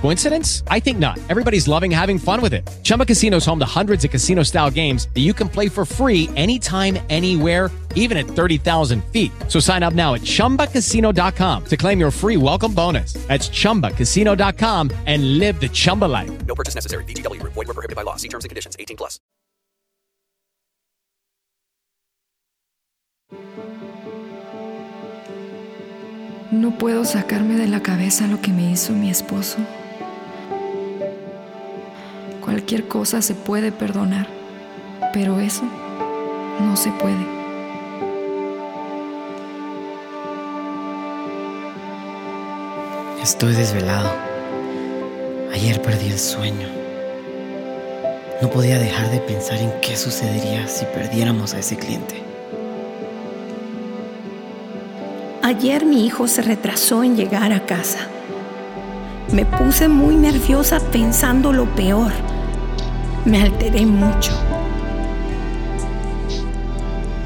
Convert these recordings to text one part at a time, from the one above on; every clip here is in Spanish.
Coincidence? I think not. Everybody's loving having fun with it. Chumba Casino is home to hundreds of casino style games that you can play for free anytime, anywhere, even at 30,000 feet. So sign up now at chumbacasino.com to claim your free welcome bonus. That's chumbacasino.com and live the Chumba life. No purchase necessary. VGW Group. Void were prohibited by law. See terms and conditions. 18 plus. No puedo sacarme de la cabeza lo que me hizo mi esposo. Cualquier cosa se puede perdonar, pero eso no se puede. Estoy desvelado. Ayer perdí el sueño. No podía dejar de pensar en qué sucedería si perdiéramos a ese cliente. Ayer mi hijo se retrasó en llegar a casa. Me puse muy nerviosa pensando lo peor. Me alteré mucho.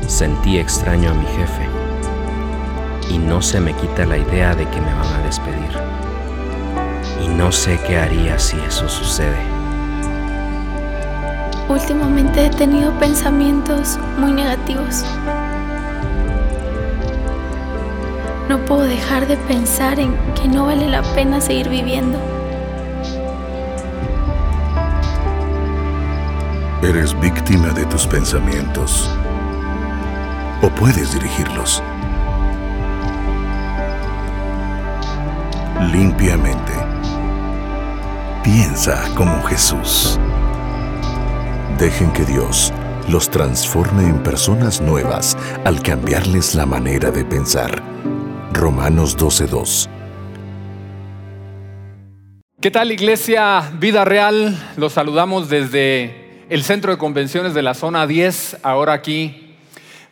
Sentí extraño a mi jefe y no se me quita la idea de que me van a despedir. Y no sé qué haría si eso sucede. Últimamente he tenido pensamientos muy negativos. No puedo dejar de pensar en que no vale la pena seguir viviendo. Eres víctima de tus pensamientos. O puedes dirigirlos. Limpiamente. Piensa como Jesús. Dejen que Dios los transforme en personas nuevas al cambiarles la manera de pensar. Romanos 12:2 ¿Qué tal Iglesia Vida Real? Los saludamos desde el Centro de Convenciones de la Zona 10, ahora aquí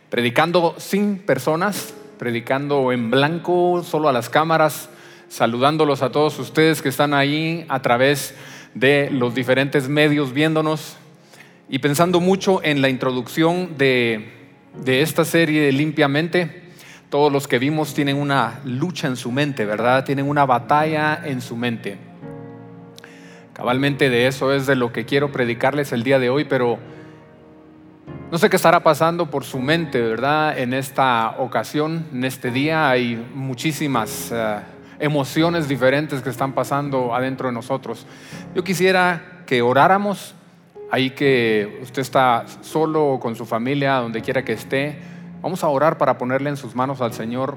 predicando sin personas, predicando en blanco, solo a las cámaras, saludándolos a todos ustedes que están ahí a través de los diferentes medios viéndonos y pensando mucho en la introducción de, de esta serie Limpiamente. Todos los que vimos tienen una lucha en su mente, ¿verdad? Tienen una batalla en su mente. Cabalmente de eso es de lo que quiero predicarles el día de hoy, pero no sé qué estará pasando por su mente, ¿verdad? En esta ocasión, en este día, hay muchísimas uh, emociones diferentes que están pasando adentro de nosotros. Yo quisiera que oráramos, ahí que usted está solo o con su familia, donde quiera que esté, vamos a orar para ponerle en sus manos al Señor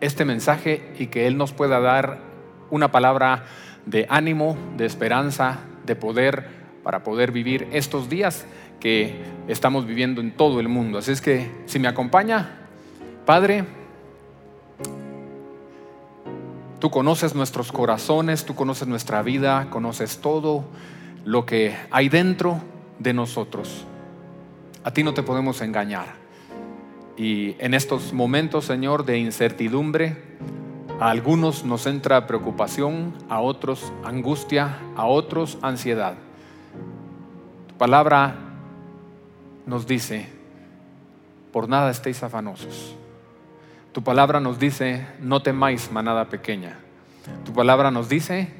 este mensaje y que Él nos pueda dar una palabra de ánimo, de esperanza, de poder para poder vivir estos días que estamos viviendo en todo el mundo. Así es que si me acompaña, Padre, tú conoces nuestros corazones, tú conoces nuestra vida, conoces todo lo que hay dentro de nosotros. A ti no te podemos engañar. Y en estos momentos, Señor, de incertidumbre, a algunos nos entra preocupación, a otros angustia, a otros ansiedad. Tu palabra nos dice, por nada estéis afanosos. Tu palabra nos dice, no temáis manada pequeña. Tu palabra nos dice,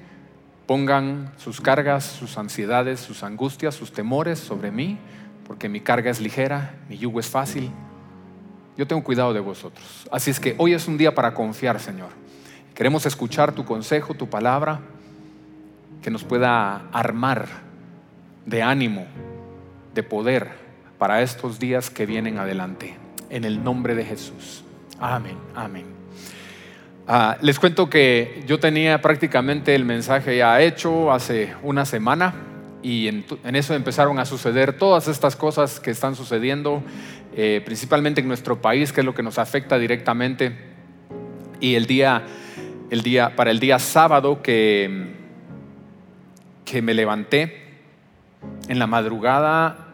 pongan sus cargas, sus ansiedades, sus angustias, sus temores sobre mí, porque mi carga es ligera, mi yugo es fácil. Yo tengo cuidado de vosotros. Así es que hoy es un día para confiar, Señor. Queremos escuchar tu consejo, tu palabra, que nos pueda armar de ánimo, de poder para estos días que vienen adelante. En el nombre de Jesús. Amén, amén. Ah, les cuento que yo tenía prácticamente el mensaje ya hecho hace una semana y en, eso empezaron a suceder todas estas cosas que están sucediendo, eh, principalmente en nuestro país, que es lo que nos afecta directamente. Y el día el día, para el día sábado que, que me levanté, en la madrugada,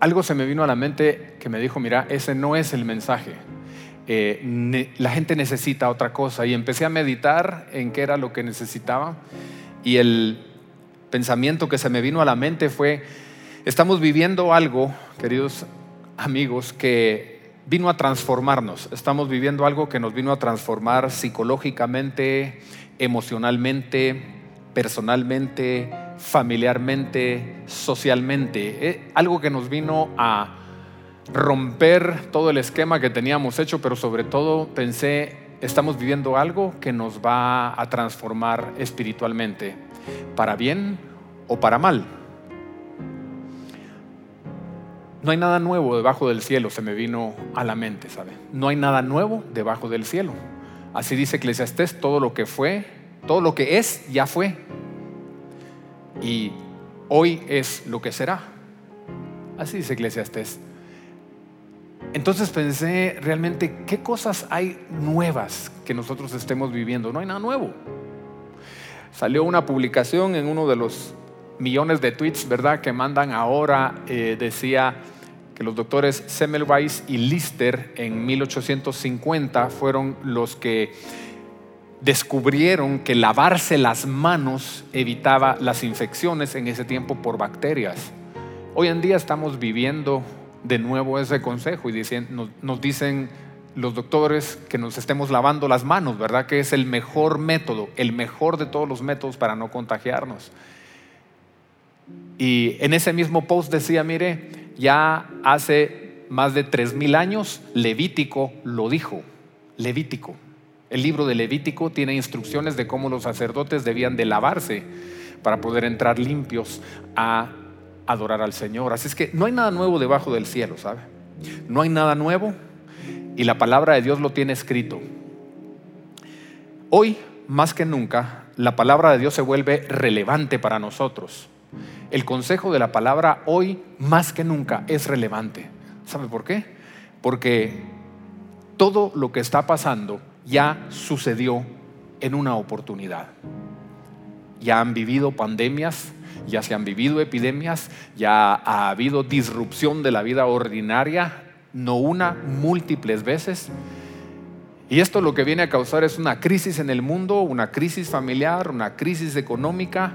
algo se me vino a la mente que me dijo, mira, ese no es el mensaje. Eh, la gente necesita otra cosa. Y empecé a meditar en qué era lo que necesitaba. Y el, pensamiento que se me vino a la mente fue, estamos viviendo algo, queridos amigos, que vino a transformarnos. Estamos viviendo algo que nos vino a transformar psicológicamente, emocionalmente, personalmente, familiarmente, socialmente. Eh, algo que nos vino a romper todo el esquema que teníamos hecho, pero sobre todo pensé, estamos viviendo algo que nos va a transformar espiritualmente, para bien o para mal. No hay nada nuevo debajo del cielo, se me vino a la mente, ¿sabe? No hay nada nuevo debajo del cielo. Así dice Eclesiastés, todo lo que fue, todo lo que es, ya fue. Y hoy es lo que será. Así dice Eclesiastés. Entonces pensé realmente, ¿qué cosas hay nuevas que nosotros estemos viviendo? No hay nada nuevo. Salió una publicación en uno de los millones de tweets, ¿verdad?, que mandan ahora, eh, decía que los doctores Semmelweis y Lister en 1850 fueron los que descubrieron que lavarse las manos evitaba las infecciones en ese tiempo por bacterias. Hoy en día estamos viviendo de nuevo ese consejo y nos, nos dicen los doctores que nos estemos lavando las manos, ¿verdad? Que es el mejor método, el mejor de todos los métodos para no contagiarnos. Y en ese mismo post decía, mire, ya hace más de tres mil años Levítico lo dijo, Levítico. El libro de Levítico tiene instrucciones de cómo los sacerdotes debían de lavarse para poder entrar limpios a adorar al Señor. Así es que no hay nada nuevo debajo del cielo, ¿sabe? No hay nada nuevo y la palabra de Dios lo tiene escrito. Hoy, más que nunca, la palabra de Dios se vuelve relevante para nosotros. El consejo de la palabra hoy, más que nunca, es relevante. ¿Sabe por qué? Porque todo lo que está pasando ya sucedió en una oportunidad. Ya han vivido pandemias, ya se han vivido epidemias, ya ha habido disrupción de la vida ordinaria, no una, múltiples veces. Y esto lo que viene a causar es una crisis en el mundo, una crisis familiar, una crisis económica.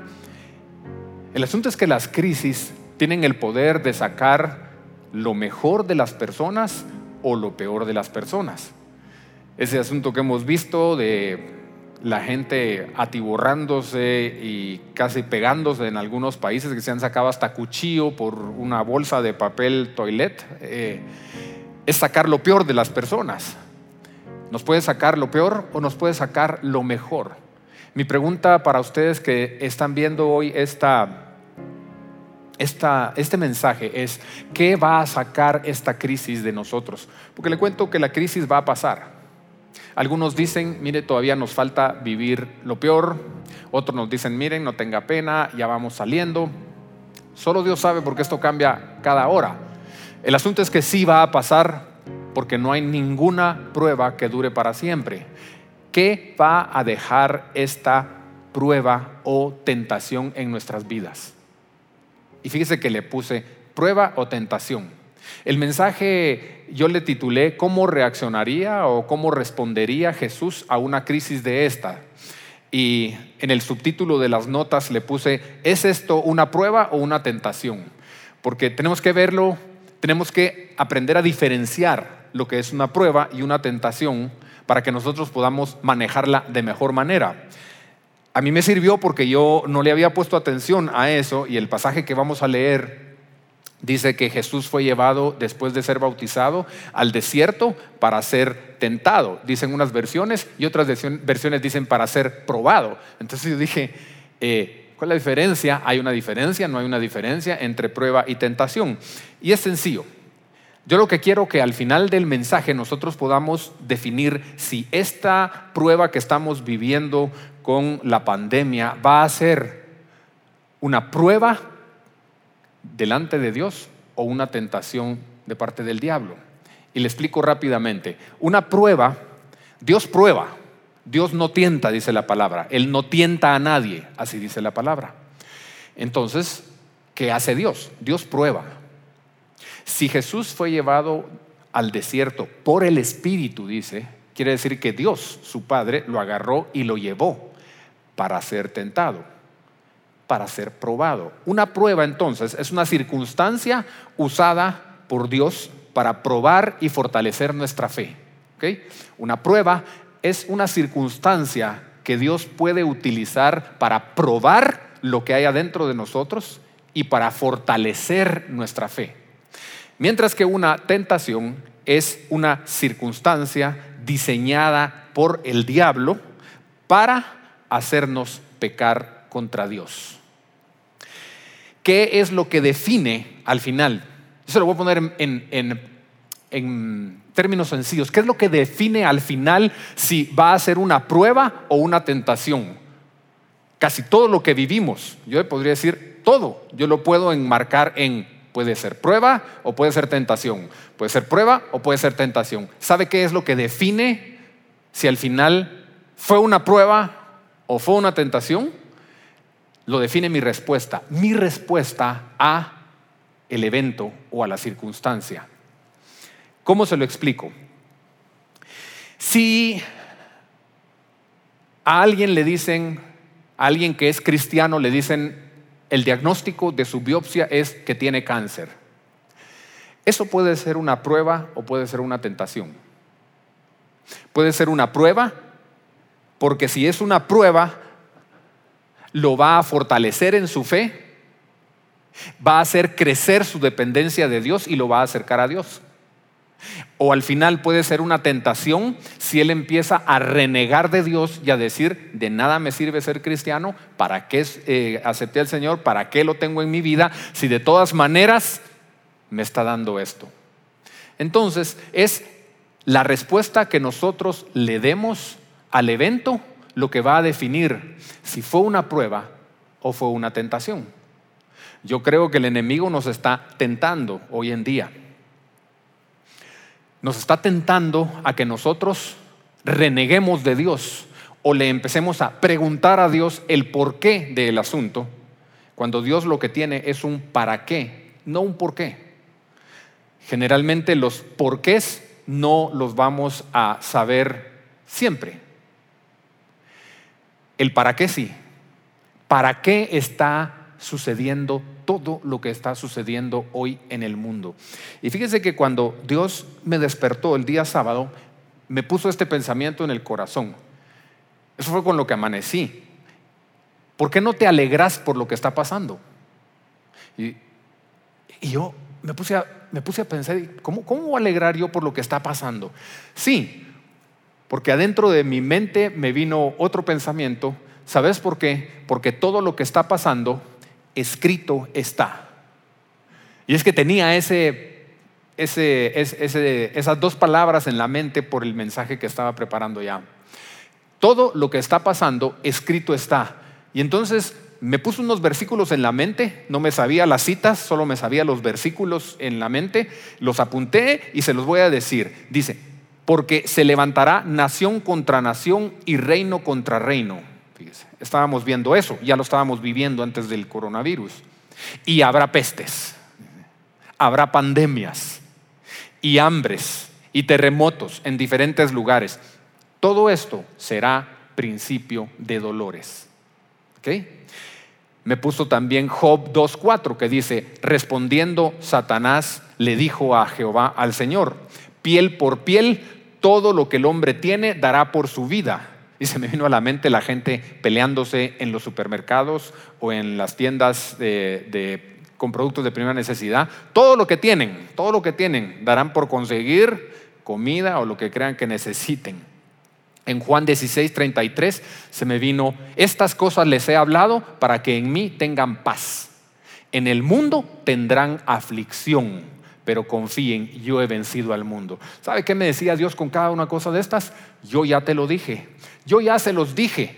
El asunto es que las crisis tienen el poder de sacar lo mejor de las personas o lo peor de las personas. Ese asunto que hemos visto de la gente atiborrándose y casi pegándose en algunos países que se han sacado hasta cuchillo por una bolsa de papel toilet, eh, es sacar lo peor de las personas. Nos puede sacar lo peor o nos puede sacar lo mejor. Mi pregunta para ustedes que están viendo hoy esta, esta, este mensaje es, ¿qué va a sacar esta crisis de nosotros? Porque le cuento que la crisis va a pasar. Algunos dicen, mire, todavía nos falta vivir lo peor. Otros nos dicen, miren, no tenga pena, ya vamos saliendo. Solo Dios sabe porque esto cambia cada hora. El asunto es que sí va a pasar porque no hay ninguna prueba que dure para siempre. ¿Qué va a dejar esta prueba o tentación en nuestras vidas? Y fíjese que le puse prueba o tentación. El mensaje yo le titulé ¿Cómo reaccionaría o cómo respondería Jesús a una crisis de esta? Y en el subtítulo de las notas le puse ¿Es esto una prueba o una tentación? Porque tenemos que verlo, tenemos que aprender a diferenciar lo que es una prueba y una tentación para que nosotros podamos manejarla de mejor manera. A mí me sirvió porque yo no le había puesto atención a eso y el pasaje que vamos a leer Dice que Jesús fue llevado después de ser bautizado al desierto para ser tentado. Dicen unas versiones y otras versiones dicen para ser probado. Entonces yo dije, eh, ¿cuál es la diferencia? ¿Hay una diferencia? ¿No hay una diferencia entre prueba y tentación? Y es sencillo. Yo lo que quiero que al final del mensaje nosotros podamos definir si esta prueba que estamos viviendo con la pandemia va a ser una prueba delante de Dios o una tentación de parte del diablo. Y le explico rápidamente. Una prueba, Dios prueba, Dios no tienta, dice la palabra. Él no tienta a nadie, así dice la palabra. Entonces, ¿qué hace Dios? Dios prueba. Si Jesús fue llevado al desierto por el Espíritu, dice, quiere decir que Dios, su Padre, lo agarró y lo llevó para ser tentado. para ser probado. Una prueba entonces es una circunstancia usada por Dios para probar y fortalecer nuestra fe. ¿ok? Una prueba es una circunstancia que Dios puede utilizar para probar lo que hay adentro de nosotros y para fortalecer nuestra fe. Mientras que una tentación es una circunstancia diseñada por el diablo para hacernos pecar contra Dios. ¿Qué es lo que define al final? Eso lo voy a poner en, en, en términos sencillos. ¿Qué es lo que define al final si va a ser una prueba o una tentación? Casi todo lo que vivimos, yo podría decir todo, yo lo puedo enmarcar en puede ser prueba o puede ser tentación, puede ser prueba o puede ser tentación. ¿Sabe qué es lo que define si al final fue una prueba o fue una tentación? Lo define mi respuesta, mi respuesta a el evento o a la circunstancia. ¿Cómo se lo explico? Si a alguien le dicen, a alguien que es cristiano le dicen, el diagnóstico de su biopsia es que tiene cáncer. Eso puede ser una prueba o puede ser una tentación. Puede ser una prueba porque si es una prueba, lo va a fortalecer en su fe, va a hacer crecer su dependencia de Dios y lo va a acercar a Dios. O al final puede ser una tentación si él empieza a renegar de Dios y a decir, de nada me sirve ser cristiano, ¿para qué eh, acepté al Señor? ¿Para qué lo tengo en mi vida? Si de todas maneras me está dando esto. Entonces es la respuesta que nosotros le demos al evento lo que va a definir si fue una prueba o fue una tentación. Yo creo que el enemigo nos está tentando hoy en día nos está tentando a que nosotros reneguemos de Dios o le empecemos a preguntar a Dios el porqué del asunto, cuando Dios lo que tiene es un para qué, no un por qué. Generalmente los porqués no los vamos a saber siempre. El para qué sí. ¿Para qué está sucediendo todo lo que está sucediendo hoy en el mundo. Y fíjese que cuando Dios me despertó el día sábado, me puso este pensamiento en el corazón. Eso fue con lo que amanecí. ¿Por qué no te alegras por lo que está pasando? Y, yo me puse, a, pensar, ¿cómo, ¿cómo alegrar yo por lo que está pasando? Sí, porque adentro de mi mente me vino otro pensamiento. ¿Sabes por qué? Porque todo lo que está pasando escrito está. Y es que tenía ese, esas dos palabras en la mente por el mensaje que estaba preparando ya. Todo lo que está pasando, escrito está. Y entonces me puso unos versículos en la mente, no me sabía las citas, solo me sabía los versículos en la mente, los apunté y se los voy a decir. Dice, porque se levantará nación contra nación y reino contra reino estábamos viendo eso, ya lo estábamos viviendo antes del coronavirus. Y habrá pestes, habrá pandemias y hambres y terremotos en diferentes lugares. Todo esto será principio de dolores. Me puso también Job 2.4 que dice, respondiendo Satanás le dijo a Jehová, al Señor, piel por piel, todo lo que el hombre tiene dará por su vida. Y se me vino a la mente la gente peleándose en los supermercados o en las tiendas con productos de primera necesidad. Todo lo que tienen, todo lo que tienen, darán por conseguir comida o lo que crean que necesiten. En Juan 16, 33 se me vino, estas cosas les he hablado para que en mí tengan paz. En el mundo tendrán aflicción, pero confíen, yo he vencido al mundo. ¿Sabe qué me decía Dios con cada una cosa de estas? Yo ya te lo dije. Yo ya se los dije,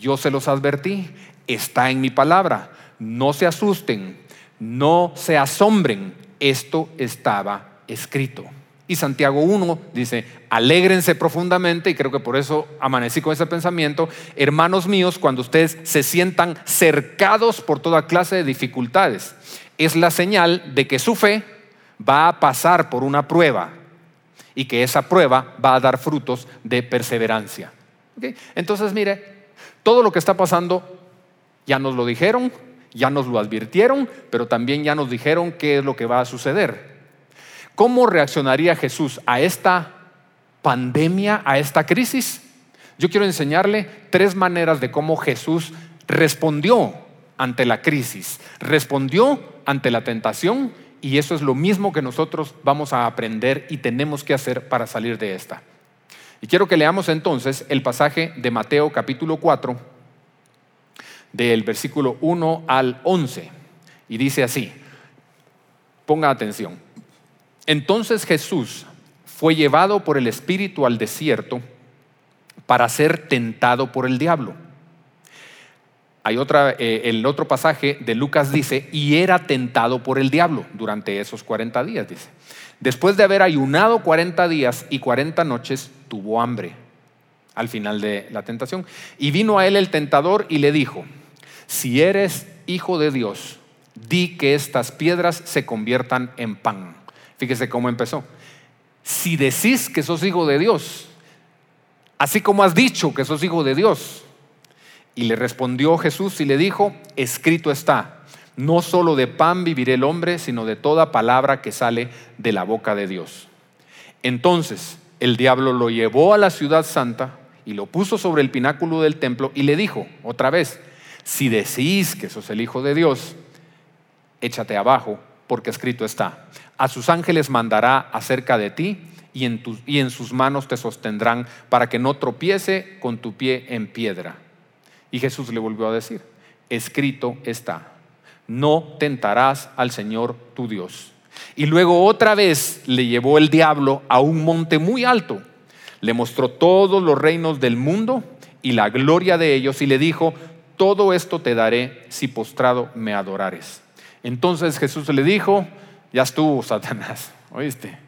yo se los advertí, está en mi palabra. No se asusten, no se asombren, esto estaba escrito. Y Santiago 1 dice, alégrense profundamente, y creo que por eso amanecí con ese pensamiento, hermanos míos, cuando ustedes se sientan cercados por toda clase de dificultades, es la señal de que su fe va a pasar por una prueba y que esa prueba va a dar frutos de perseverancia. Entonces, mire, todo lo que está pasando ya nos lo dijeron, Ya nos lo advirtieron, pero también ya nos dijeron qué es lo que va a suceder. ¿Cómo reaccionaría Jesús a esta pandemia, a esta crisis? Yo quiero enseñarle tres maneras de cómo Jesús respondió ante la crisis, respondió ante la tentación y eso es lo mismo que nosotros vamos a aprender y tenemos que hacer para salir de esta. Y quiero que leamos entonces el pasaje de Mateo capítulo 4, del versículo 1 al 11. Y dice así, ponga atención. Entonces Jesús fue llevado por el Espíritu al desierto para ser tentado por el diablo. Hay otra, eh, el otro pasaje de Lucas dice, y era tentado por el diablo durante esos 40 días, dice. Después de haber ayunado 40 días y 40 noches, tuvo hambre al final de la tentación. Y vino a él el tentador y le dijo, si eres hijo de Dios, di que estas piedras se conviertan en pan. Fíjese cómo empezó. Si decís que sos hijo de Dios, así como has dicho que sos hijo de Dios. Y le respondió Jesús y le dijo, escrito está, no solo de pan vivirá el hombre, sino de toda palabra que sale de la boca de Dios. Entonces el diablo lo llevó a la ciudad santa y lo puso sobre el pináculo del templo y le dijo otra vez, si decís que sos el Hijo de Dios, échate abajo, porque escrito está, a sus ángeles mandará acerca de ti y en, y en sus manos te sostendrán para que no tropiece con tu pie en piedra. Y Jesús le volvió a decir, escrito está, no tentarás al Señor tu Dios. Y luego otra vez le llevó el diablo a un monte muy alto, le mostró todos los reinos del mundo y la gloria de ellos y le dijo, todo esto te daré si postrado me adorares. Entonces Jesús le dijo, ya estuvo Satanás, ¿oíste?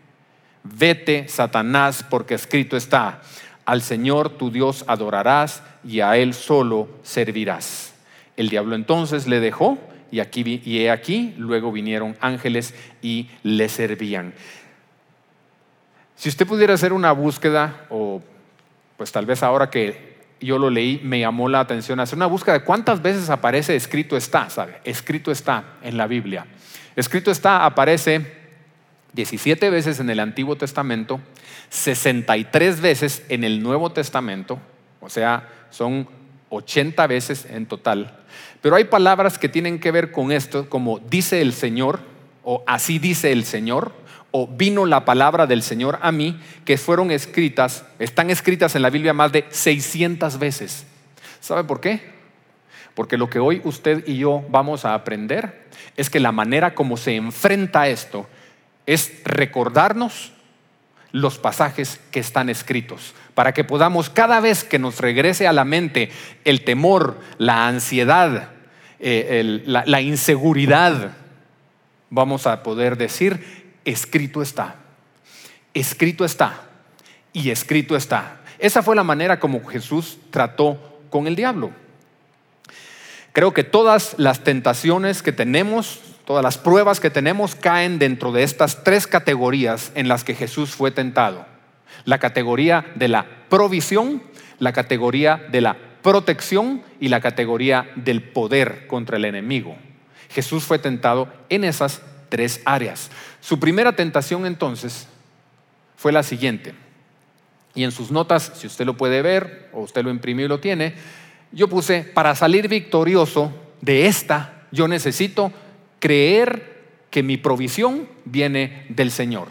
Vete, Satanás, porque escrito está, al Señor tu Dios adorarás y a Él solo servirás. El diablo entonces le dejó y aquí y he aquí luego vinieron ángeles y le servían. Si usted pudiera hacer una búsqueda o pues tal vez ahora que yo lo leí me llamó la atención hacer una búsqueda de cuántas veces aparece escrito está, ¿sabe? Escrito está en la Biblia. Escrito está aparece 17 veces en el Antiguo Testamento, 63 veces en el Nuevo Testamento, o sea, son 80 veces en total. Pero hay palabras que tienen que ver con esto, como dice el Señor, o así dice el Señor, o vino la palabra del Señor a mí, que fueron escritas, están escritas en la Biblia más de 600 veces. ¿Sabe por qué? Porque lo que hoy usted y yo vamos a aprender es que la manera como se enfrenta esto es recordarnos los pasajes que están escritos, para que podamos cada vez que nos regrese a la mente el temor, la ansiedad, eh, la, la inseguridad, vamos a poder decir, escrito está, escrito está y escrito está. Esa fue la manera como Jesús trató con el diablo. Creo que todas las tentaciones que tenemos, todas las pruebas que tenemos caen dentro de estas tres categorías en las que Jesús fue tentado. La categoría de la provisión, la categoría de la protección y la categoría del poder contra el enemigo. Jesús fue tentado en esas tres áreas. Su primera tentación entonces fue la siguiente. Y en sus notas, si usted lo puede ver o usted lo imprimió y lo tiene, yo puse, para salir victorioso de esta, yo necesito creer que mi provisión viene del Señor.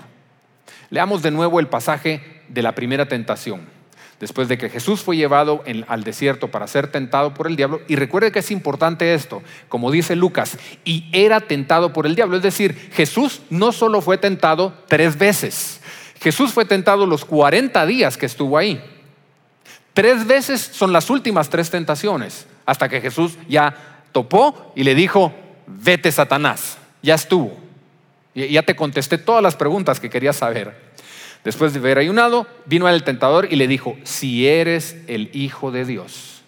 Leamos de nuevo el pasaje de la primera tentación. Después de que Jesús fue llevado al desierto para ser tentado por el diablo, y recuerde que es importante esto, como dice Lucas, y era tentado por el diablo, es decir, Jesús no solo fue tentado tres veces, Jesús fue tentado los 40 días que estuvo ahí. Tres veces son las últimas tres tentaciones, hasta que Jesús ya topó y le dijo, vete Satanás, ya estuvo. Ya te contesté todas las preguntas que querías saber. Después de haber ayunado, vino el tentador y le dijo, si eres el Hijo de Dios,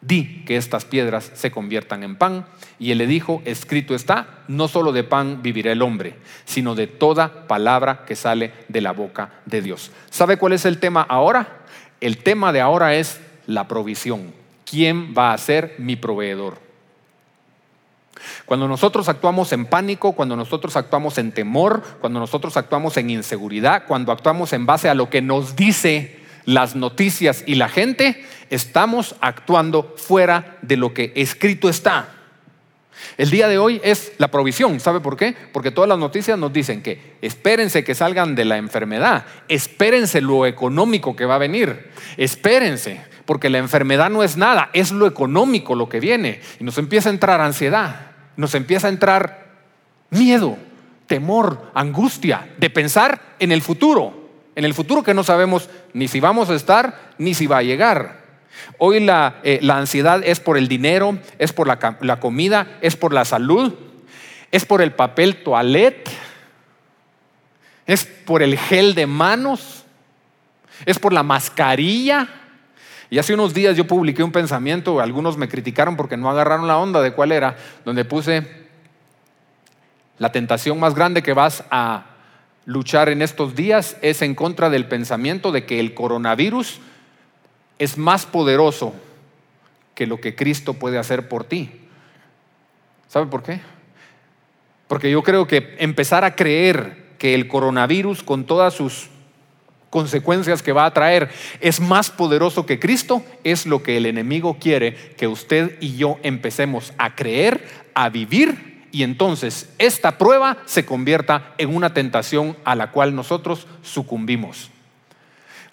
di que estas piedras se conviertan en pan. Y él le dijo, escrito está, no solo de pan vivirá el hombre, sino de toda palabra que sale de la boca de Dios. ¿Sabe cuál es el tema ahora? El tema de ahora es la provisión. ¿Quién va a ser mi proveedor? Cuando nosotros actuamos en pánico, cuando nosotros actuamos en temor, cuando nosotros actuamos en inseguridad, cuando actuamos en base a lo que nos dice las noticias y la gente, estamos actuando fuera de lo que escrito está. El día de hoy es la provisión. ¿Sabe por qué? Porque todas las noticias nos dicen que espérense que salgan de la enfermedad, espérense lo económico que va a venir, espérense, porque la enfermedad no es nada, es lo económico lo que viene. Y nos empieza a entrar ansiedad, nos empieza a entrar miedo, temor, angustia de pensar en el futuro, en el futuro que no sabemos ni si vamos a estar ni si va a llegar. Hoy la, eh, la ansiedad es por el dinero, es por la, la comida, es por la salud, es por el papel toilette, es por el gel de manos, es por la mascarilla. Y hace unos días yo publiqué un pensamiento, algunos me criticaron porque no agarraron la onda de cuál era, donde puse la tentación más grande que vas a luchar en estos días es en contra del pensamiento de que el coronavirus es más poderoso que lo que Cristo puede hacer por ti. ¿Sabe por qué? Porque yo creo que empezar a creer que el coronavirus con todas sus consecuencias que va a traer es más poderoso que Cristo es lo que el enemigo quiere que usted y yo empecemos a creer, a vivir y entonces esta prueba se convierta en una tentación a la cual nosotros sucumbimos.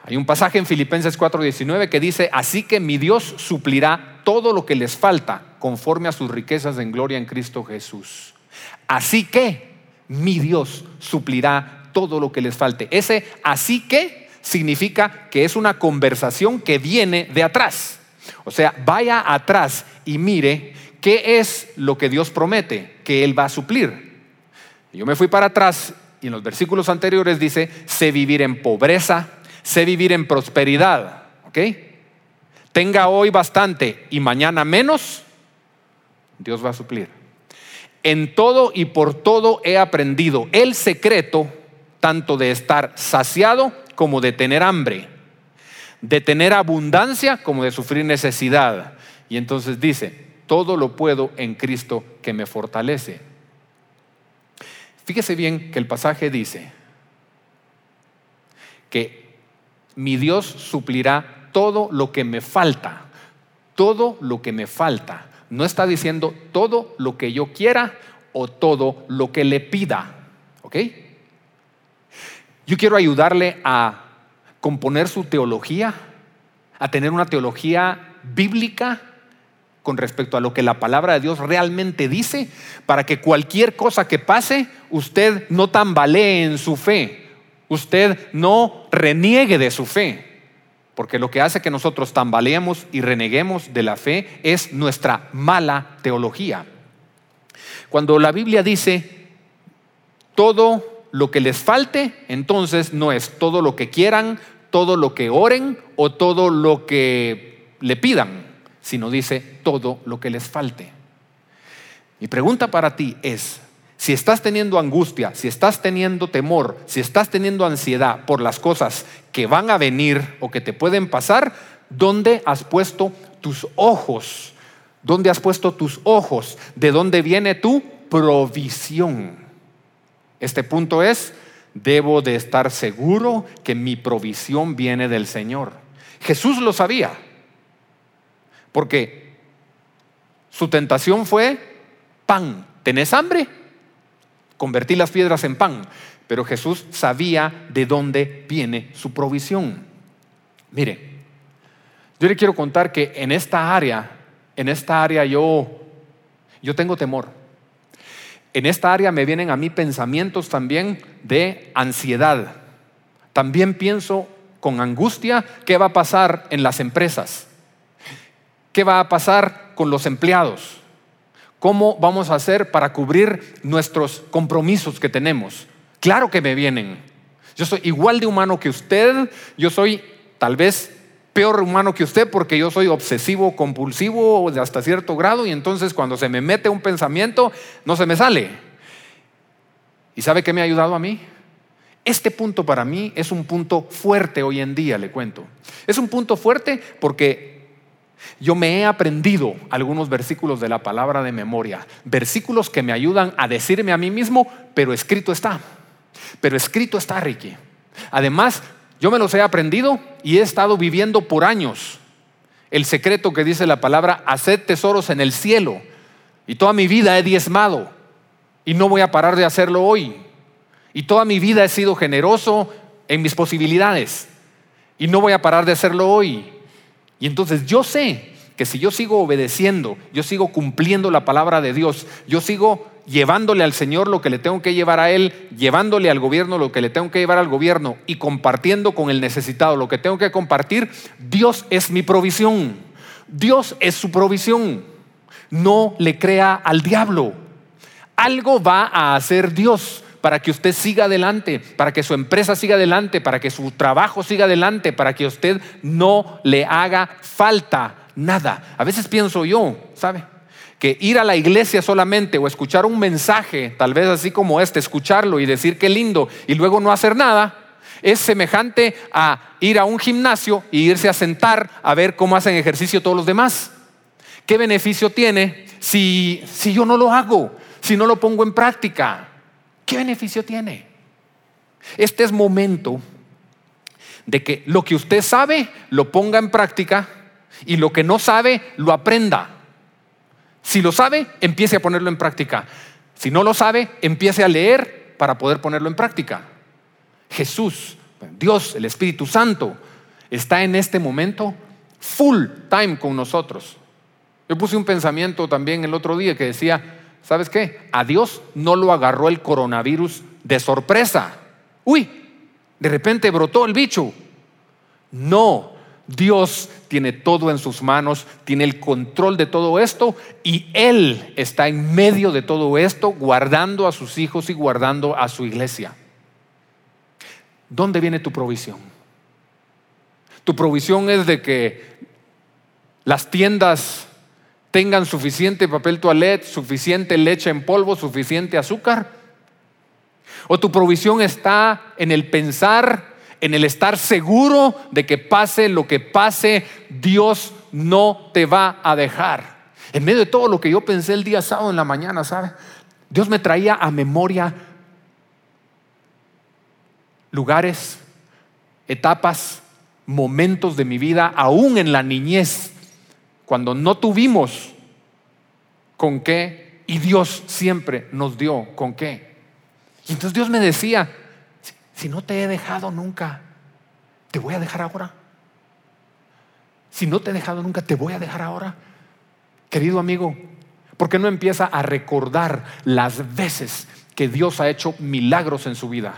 Hay un pasaje en Filipenses 4:19 que dice, así que mi Dios suplirá todo lo que les falta conforme a sus riquezas en gloria en Cristo Jesús. Así que mi Dios suplirá todo lo que les falte. Ese así que significa que es una conversación que viene de atrás. O sea, vaya atrás y mire qué es lo que Dios promete que Él va a suplir. Yo me fui para atrás y en los versículos anteriores dice, sé vivir en pobreza, sé vivir en prosperidad, ¿ok? Tenga hoy bastante y mañana menos, Dios va a suplir. En todo y por todo he aprendido el secreto tanto de estar saciado como de tener hambre, de tener abundancia como de sufrir necesidad. Y entonces dice, todo lo puedo en Cristo que me fortalece. Fíjese bien que el pasaje dice que mi Dios suplirá todo lo que me falta, todo lo que me falta. No está diciendo todo lo que yo quiera o todo lo que le pida. ¿Ok? Yo quiero ayudarle a componer su teología, a tener una teología bíblica con respecto a lo que la palabra de Dios realmente dice, para que cualquier cosa que pase, usted no tambalee en su fe, usted no reniegue de su fe, porque lo que hace que nosotros tambaleemos y reneguemos de la fe es nuestra mala teología. Cuando la Biblia dice, todo lo que les falte, entonces no es todo lo que quieran, todo lo que oren o todo lo que le pidan, sino dice todo lo que les falte. Mi pregunta para ti es, si estás teniendo angustia, si estás teniendo temor, si estás teniendo ansiedad por las cosas que van a venir o que te pueden pasar, ¿dónde has puesto tus ojos? ¿Dónde has puesto tus ojos? ¿De dónde viene tu provisión? Este punto es, debo de estar seguro que mi provisión viene del Señor. Jesús lo sabía, porque su tentación fue pan. ¿Tenés hambre? Convertí las piedras en pan. Pero Jesús sabía de dónde viene su provisión. Mire, yo le quiero contar que en esta área, en esta área yo, yo tengo temor. En esta área me vienen a mí pensamientos también de ansiedad. También pienso con angustia qué va a pasar en las empresas. ¿Qué va a pasar con los empleados? ¿Cómo vamos a hacer para cubrir nuestros compromisos que tenemos? Claro que me vienen. Yo soy igual de humano que usted, yo soy tal vez peor humano que usted porque yo soy obsesivo, compulsivo hasta cierto grado y entonces cuando se me mete un pensamiento no se me sale. ¿Y sabe qué me ha ayudado a mí? Este punto para mí es un punto fuerte hoy en día, le cuento. Es un punto fuerte porque Yo me he aprendido algunos versículos de la palabra de memoria, versículos que me ayudan a decirme a mí mismo, pero escrito está. Pero escrito está, Ricky. Además, yo me los he aprendido y he estado viviendo por años el secreto que dice la palabra, haced tesoros en el cielo. Y toda mi vida he diezmado y no voy a parar de hacerlo hoy. Y toda mi vida he sido generoso en mis posibilidades y no voy a parar de hacerlo hoy. Y entonces yo sé que si yo sigo obedeciendo, yo sigo cumpliendo la palabra de Dios, yo sigo llevándole al Señor lo que le tengo que llevar a Él, llevándole al gobierno lo que le tengo que llevar al gobierno y compartiendo con el necesitado lo que tengo que compartir, Dios es mi provisión. Dios es su provisión. No le crea al diablo. Algo va a hacer Dios para que usted siga adelante, para que su empresa siga adelante, para que su trabajo siga adelante, para que usted no le haga falta nada. A veces pienso yo, ¿sabe? Que ir a la iglesia solamente o escuchar un mensaje, tal vez así como este, escucharlo y decir qué lindo y luego no hacer nada, es semejante a ir a un gimnasio y irse a sentar a ver cómo hacen ejercicio todos los demás. ¿Qué beneficio tiene si, si yo no lo hago, si no lo pongo en práctica? ¿Qué beneficio tiene? Este es momento de que lo que usted sabe lo ponga en práctica y lo que no sabe lo aprenda. Si lo sabe, empiece a ponerlo en práctica. Si no lo sabe, empiece a leer para poder ponerlo en práctica. Jesús, Dios, el Espíritu Santo, está en este momento full time con nosotros. Yo puse un pensamiento también el otro día que decía, ¿sabes qué? A Dios no lo agarró el coronavirus de sorpresa. Uy, de repente brotó el bicho. No, Dios tiene todo en sus manos, tiene el control de todo esto y Él está en medio de todo esto, guardando a sus hijos y guardando a su iglesia. ¿Dónde viene tu provisión? Tu provisión es de que las tiendas tengan suficiente papel toalette, suficiente leche en polvo, suficiente azúcar. O tu provisión está en el pensar, en el estar seguro de que pase lo que pase, Dios no te va a dejar. En medio de todo lo que yo pensé el día sábado en la mañana, ¿sabe? Dios me traía a memoria lugares, etapas, momentos de mi vida, aún en la niñez, cuando no tuvimos con qué y Dios siempre nos dio con qué. Y entonces Dios me decía, si no te he dejado nunca, te voy a dejar ahora. Si no te he dejado nunca, te voy a dejar ahora. Querido amigo, ¿por qué no empieza a recordar las veces que Dios ha hecho milagros en su vida?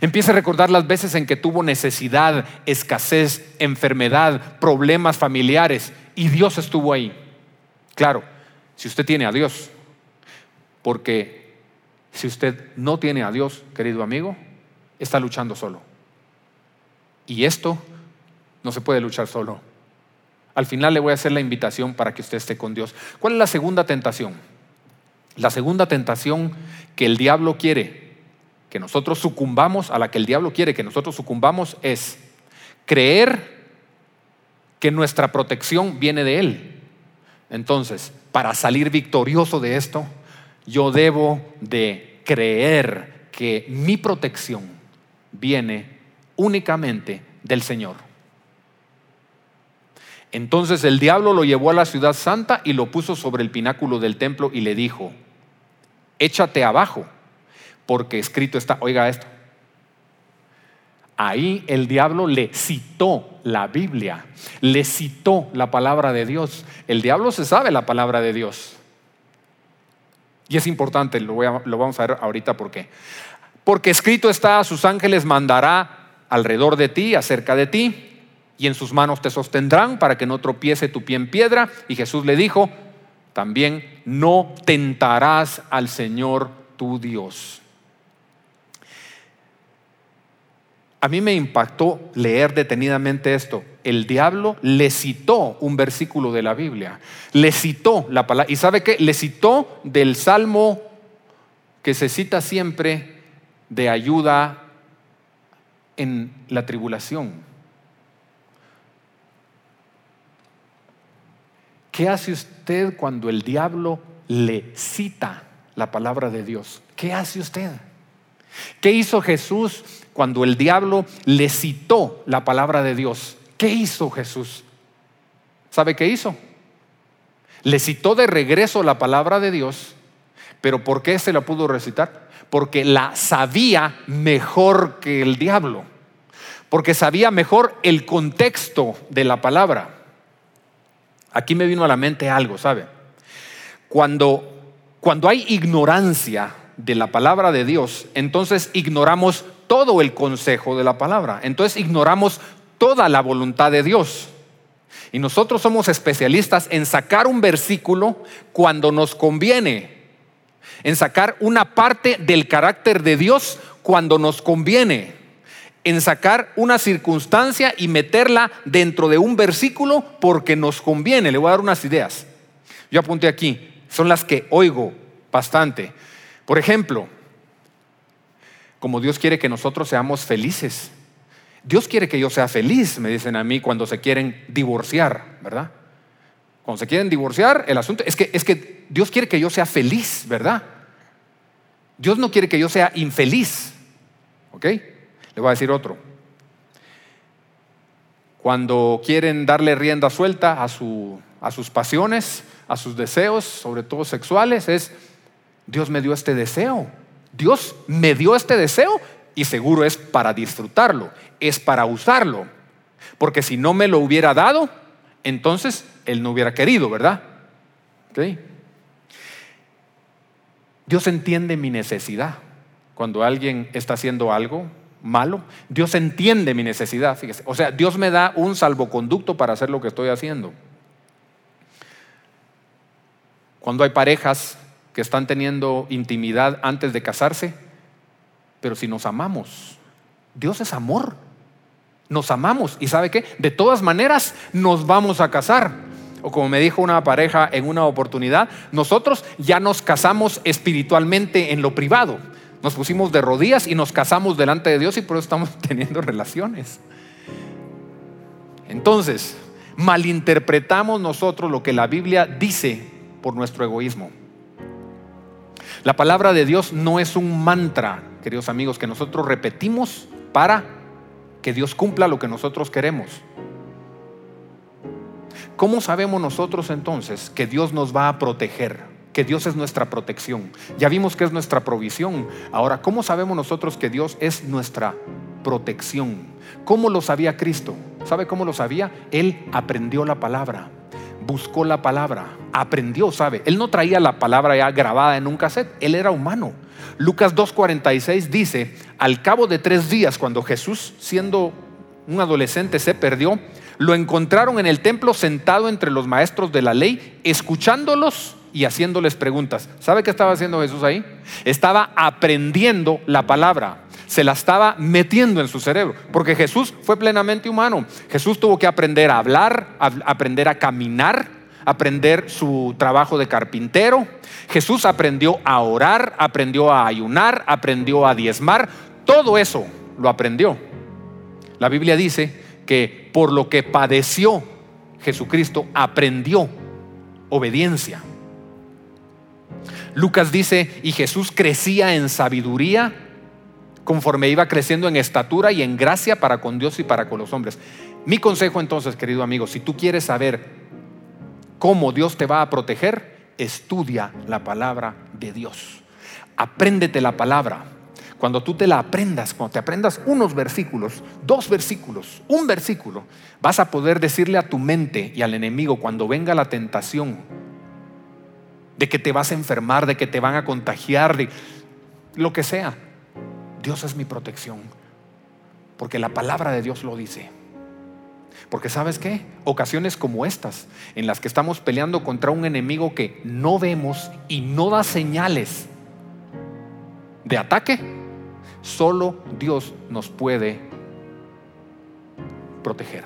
Empieza a recordar las veces en que tuvo necesidad, escasez, enfermedad, problemas familiares y Dios estuvo ahí. Claro, si usted tiene a Dios, porque si usted no tiene a Dios, querido amigo, está luchando solo. Y esto no se puede luchar solo. Al final le voy a hacer la invitación para que usted esté con Dios. ¿Cuál es la segunda tentación? La segunda tentación que el diablo quiere que nosotros sucumbamos, a la que el diablo quiere que nosotros sucumbamos, es creer que nuestra protección viene de Él. Entonces, para salir victorioso de esto, yo debo de creer que mi protección viene únicamente del Señor. Entonces el diablo lo llevó a la ciudad santa y lo puso sobre el pináculo del templo y le dijo, échate abajo, porque escrito está, oiga esto, Ahí el diablo le citó la Biblia, le citó la palabra de Dios. El diablo se sabe la palabra de Dios. Y es importante, lo, vamos a ver ahorita por qué. Porque escrito está, sus ángeles mandará alrededor de ti, acerca de ti, y en sus manos te sostendrán para que no tropiece tu pie en piedra. Y Jesús le dijo, también no tentarás al Señor tu Dios. A mí me impactó leer detenidamente esto. El diablo le citó un versículo de la Biblia, le citó la palabra. ¿Y sabe qué? Le citó del salmo que se cita siempre de ayuda en la tribulación. ¿Qué hace usted cuando el diablo le cita la palabra de Dios? ¿Qué hace usted? ¿Qué hizo Jesús cuando el diablo le citó la palabra de Dios? ¿Qué hizo Jesús? ¿Sabe qué hizo? Le citó de regreso la palabra de Dios, pero ¿por qué se la pudo recitar? Porque la sabía mejor que el diablo, porque sabía mejor el contexto de la palabra. Aquí me vino a la mente algo, ¿sabe? Cuando, cuando hay ignorancia de la palabra de Dios, entonces ignoramos todo el consejo de la palabra, entonces ignoramos toda la voluntad de Dios. Y nosotros somos especialistas en sacar un versículo cuando nos conviene, en sacar una parte del carácter de Dios cuando nos conviene, en sacar una circunstancia y meterla dentro de un versículo porque nos conviene. Le voy a dar unas ideas. Yo apunté aquí, son las que oigo bastante. Por ejemplo, como Dios quiere que nosotros seamos felices. Dios quiere que yo sea feliz, me dicen a mí cuando se quieren divorciar, ¿verdad? Cuando se quieren divorciar, el asunto es que, es que Dios quiere que yo sea feliz, ¿verdad? Dios no quiere que yo sea infeliz, ¿ok? Le voy a decir otro. Cuando quieren darle rienda suelta a, su, a sus pasiones, a sus deseos, sobre todo sexuales, es, Dios me dio este deseo. Dios me dio este deseo y seguro es para disfrutarlo, es para usarlo. Porque si no me lo hubiera dado, entonces Él no hubiera querido, ¿verdad? Dios entiende mi necesidad. Cuando alguien está haciendo algo malo, Dios entiende mi necesidad, fíjese. O sea, Dios me da un salvoconducto para hacer lo que estoy haciendo. Cuando hay parejas que están teniendo intimidad antes de casarse, pero si nos amamos, Dios es amor. Nos amamos y ¿sabe qué? De todas maneras nos vamos a casar. O como me dijo una pareja en una oportunidad, nosotros ya nos casamos espiritualmente en lo privado. Nos pusimos de rodillas y nos casamos delante de Dios y por eso estamos teniendo relaciones. Entonces, malinterpretamos nosotros lo que la Biblia dice por nuestro egoísmo. La palabra de Dios no es un mantra, queridos amigos, que nosotros repetimos para que Dios cumpla lo que nosotros queremos. ¿Cómo sabemos nosotros entonces que Dios nos va a proteger? Que Dios es nuestra protección. Ya vimos que es nuestra provisión. Ahora, ¿cómo sabemos nosotros que Dios es nuestra protección? ¿Cómo lo sabía Cristo? ¿Sabe cómo lo sabía? Él aprendió la palabra buscó la palabra, aprendió, ¿sabe? Él no traía la palabra ya grabada en un cassette, él era humano. Lucas 2.46 dice, al cabo de tres días, cuando Jesús, siendo un adolescente, se perdió, lo encontraron en el templo sentado entre los maestros de la ley, escuchándolos y haciéndoles preguntas. ¿Sabe qué estaba haciendo Jesús ahí? Estaba aprendiendo la palabra se la estaba metiendo en su cerebro, porque Jesús fue plenamente humano. Jesús tuvo que aprender a hablar, aprender a caminar, aprender su trabajo de carpintero. Jesús aprendió a orar, aprendió a ayunar, aprendió a diezmar. Todo eso lo aprendió. La Biblia dice que por lo que padeció Jesucristo aprendió obediencia. Lucas dice, y Jesús crecía en sabiduría conforme iba creciendo en estatura y en gracia para con Dios y para con los hombres. Mi consejo entonces, querido amigo, si tú quieres saber cómo Dios te va a proteger, estudia la palabra de Dios. Apréndete la palabra. Cuando tú te la aprendas, cuando te aprendas unos versículos, dos versículos, un versículo, vas a poder decirle a tu mente y al enemigo cuando venga la tentación de que te vas a enfermar, de que te van a contagiar, de lo que sea. Dios es mi protección. Porque la palabra de Dios lo dice. Porque sabes qué? Ocasiones como estas, en las que estamos peleando contra un enemigo que no vemos y no da señales de ataque, solo Dios nos puede proteger.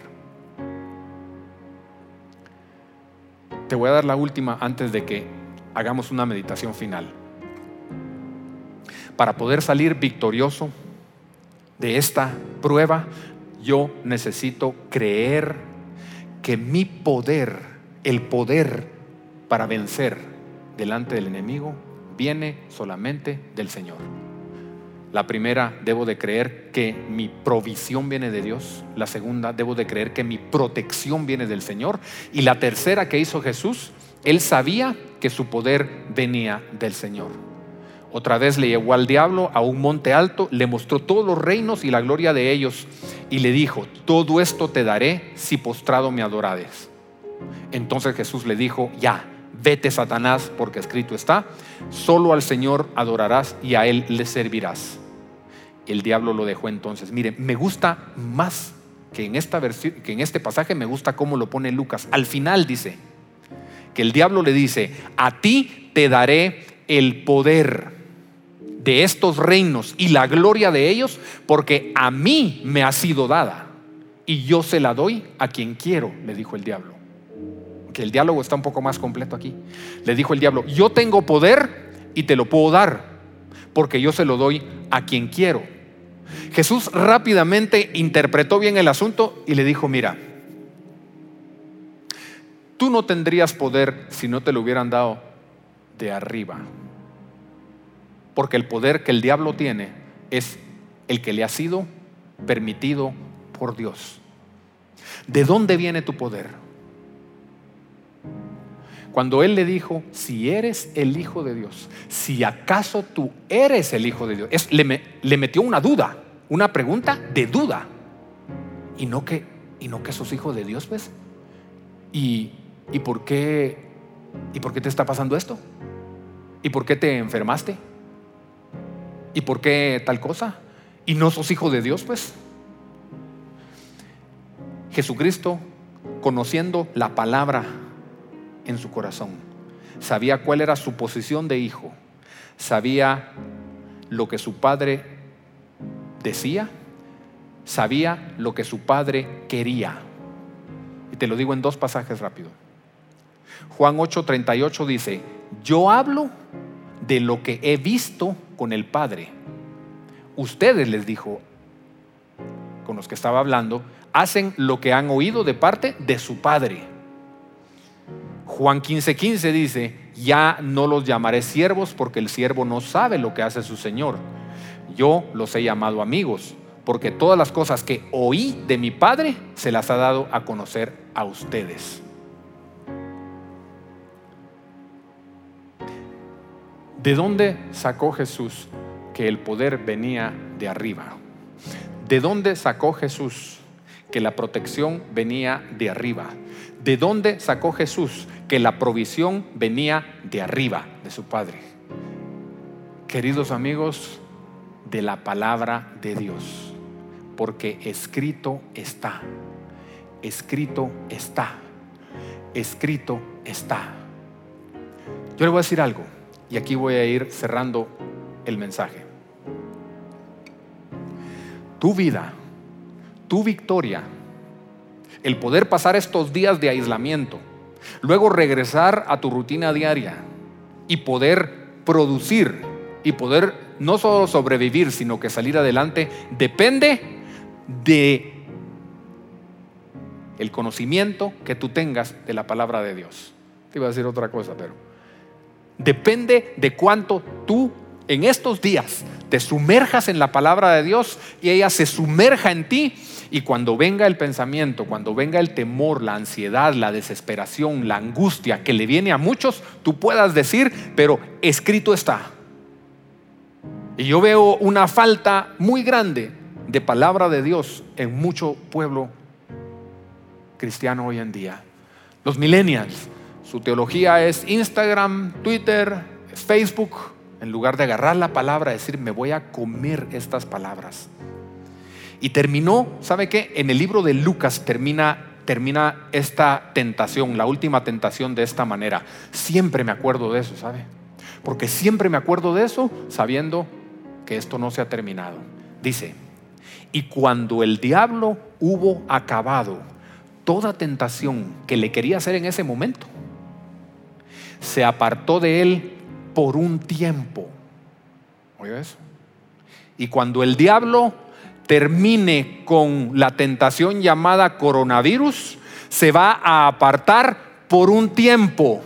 Te voy a dar la última antes de que hagamos una meditación final para poder salir victorioso de esta prueba, yo necesito creer que mi poder el poder para vencer delante del enemigo viene solamente del Señor. La primera, debo de creer que mi provisión viene de Dios. La segunda, debo de creer que mi protección viene del Señor. Y la tercera que hizo Jesús, él sabía que su poder venía del Señor. Otra vez le llevó al diablo a un monte alto, le mostró todos los reinos y la gloria de ellos y le dijo, todo esto te daré si postrado me adorades. Entonces Jesús le dijo, ya, vete Satanás, porque escrito está, solo al Señor adorarás y a Él le servirás. El diablo lo dejó entonces. Mire, me gusta más que en, esta que en este pasaje, me gusta cómo lo pone Lucas. Al final dice que el diablo le dice, a ti te daré el poder de estos reinos y la gloria de ellos, porque a mí me ha sido dada y yo se la doy a quien quiero, le dijo el diablo. Que el diálogo está un poco más completo aquí. Le dijo el diablo, yo tengo poder y te lo puedo dar, porque yo se lo doy a quien quiero. Jesús rápidamente interpretó bien el asunto y le dijo, mira, tú no tendrías poder si no te lo hubieran dado de arriba. Porque el poder que el diablo tiene es el que le ha sido permitido por Dios. ¿De dónde viene tu poder? Cuando Él le dijo, si eres el Hijo de Dios, si acaso tú eres el Hijo de Dios, le, le, metió una duda, una pregunta de duda. Y no que, y no que sos hijo de Dios, pues. ¿Y, ¿Y por qué? ¿Y por qué te está pasando esto? ¿Y por qué te enfermaste? ¿Y por qué tal cosa? ¿Y no sos hijo de Dios, pues? Jesucristo, conociendo la palabra en su corazón, sabía cuál era su posición de hijo, sabía lo que su padre decía, sabía lo que su padre quería. Y te lo digo en dos pasajes rápido. Juan 8:38 dice, yo hablo de lo que he visto con el Padre. Ustedes les dijo, con los que estaba hablando, hacen lo que han oído de parte de su Padre. Juan 15:15 15 dice, ya no los llamaré siervos porque el siervo no sabe lo que hace su Señor. Yo los he llamado amigos porque todas las cosas que oí de mi Padre se las ha dado a conocer a ustedes. ¿De dónde sacó Jesús que el poder venía de arriba? ¿De dónde sacó Jesús que la protección venía de arriba? ¿De dónde sacó Jesús que la provisión venía de arriba, de su Padre? Queridos amigos, de la palabra de Dios, porque escrito está, escrito está, escrito está. Yo le voy a decir algo. Y aquí voy a ir cerrando el mensaje. Tu vida, tu victoria, el poder pasar estos días de aislamiento, luego regresar a tu rutina diaria y poder producir y poder no solo sobrevivir, sino que salir adelante, depende de el conocimiento que tú tengas de la palabra de Dios. Te iba a decir otra cosa, pero Depende de cuánto tú en estos días te sumerjas en la palabra de Dios y ella se sumerja en ti. Y cuando venga el pensamiento, cuando venga el temor, la ansiedad, la desesperación, la angustia que le viene a muchos, tú puedas decir, pero escrito está. Y yo veo una falta muy grande de palabra de Dios en mucho pueblo cristiano hoy en día. Los millennials su teología es Instagram, Twitter, Facebook, en lugar de agarrar la palabra, decir, me voy a comer estas palabras. Y terminó, ¿sabe qué? En el libro de Lucas termina, termina esta tentación, la última tentación de esta manera. Siempre me acuerdo de eso, ¿sabe? Porque siempre me acuerdo de eso sabiendo que esto no se ha terminado. Dice, y cuando el diablo hubo acabado toda tentación que le quería hacer en ese momento, se apartó de él por un tiempo. ¿Oye eso? Y cuando el diablo termine con la tentación llamada coronavirus, se va a apartar por un tiempo,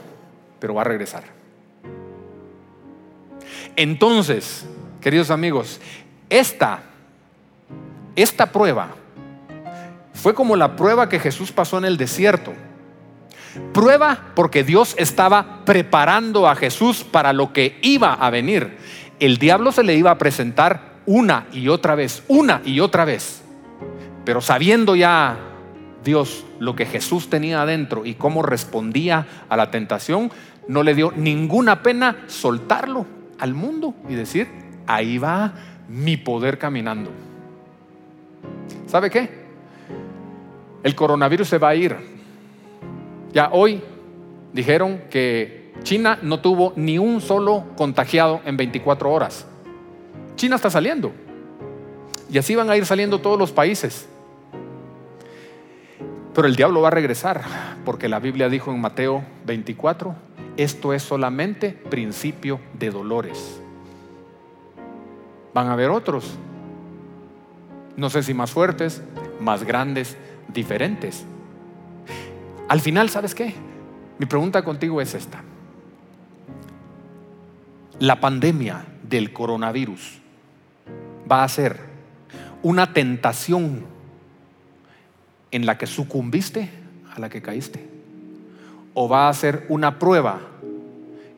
pero va a regresar. Entonces, queridos amigos, esta, esta prueba fue como la prueba que Jesús pasó en el desierto. Prueba porque Dios estaba preparando a Jesús para lo que iba a venir. El diablo se le iba a presentar una y otra vez, una y otra vez. Pero sabiendo ya Dios lo que Jesús tenía adentro y cómo respondía a la tentación, no le dio ninguna pena soltarlo al mundo y decir, ahí va mi poder caminando. ¿Sabe qué? El coronavirus se va a ir. Ya hoy dijeron que China no tuvo ni un solo contagiado en 24 horas. China está saliendo. Y así van a ir saliendo todos los países. Pero el diablo va a regresar, porque la Biblia dijo en Mateo 24, esto es solamente principio de dolores. Van a haber otros, no sé si más fuertes, más grandes, diferentes. Al final, ¿sabes qué? Mi pregunta contigo es esta. La pandemia del coronavirus va a ser una tentación en la que sucumbiste a la que caíste. O va a ser una prueba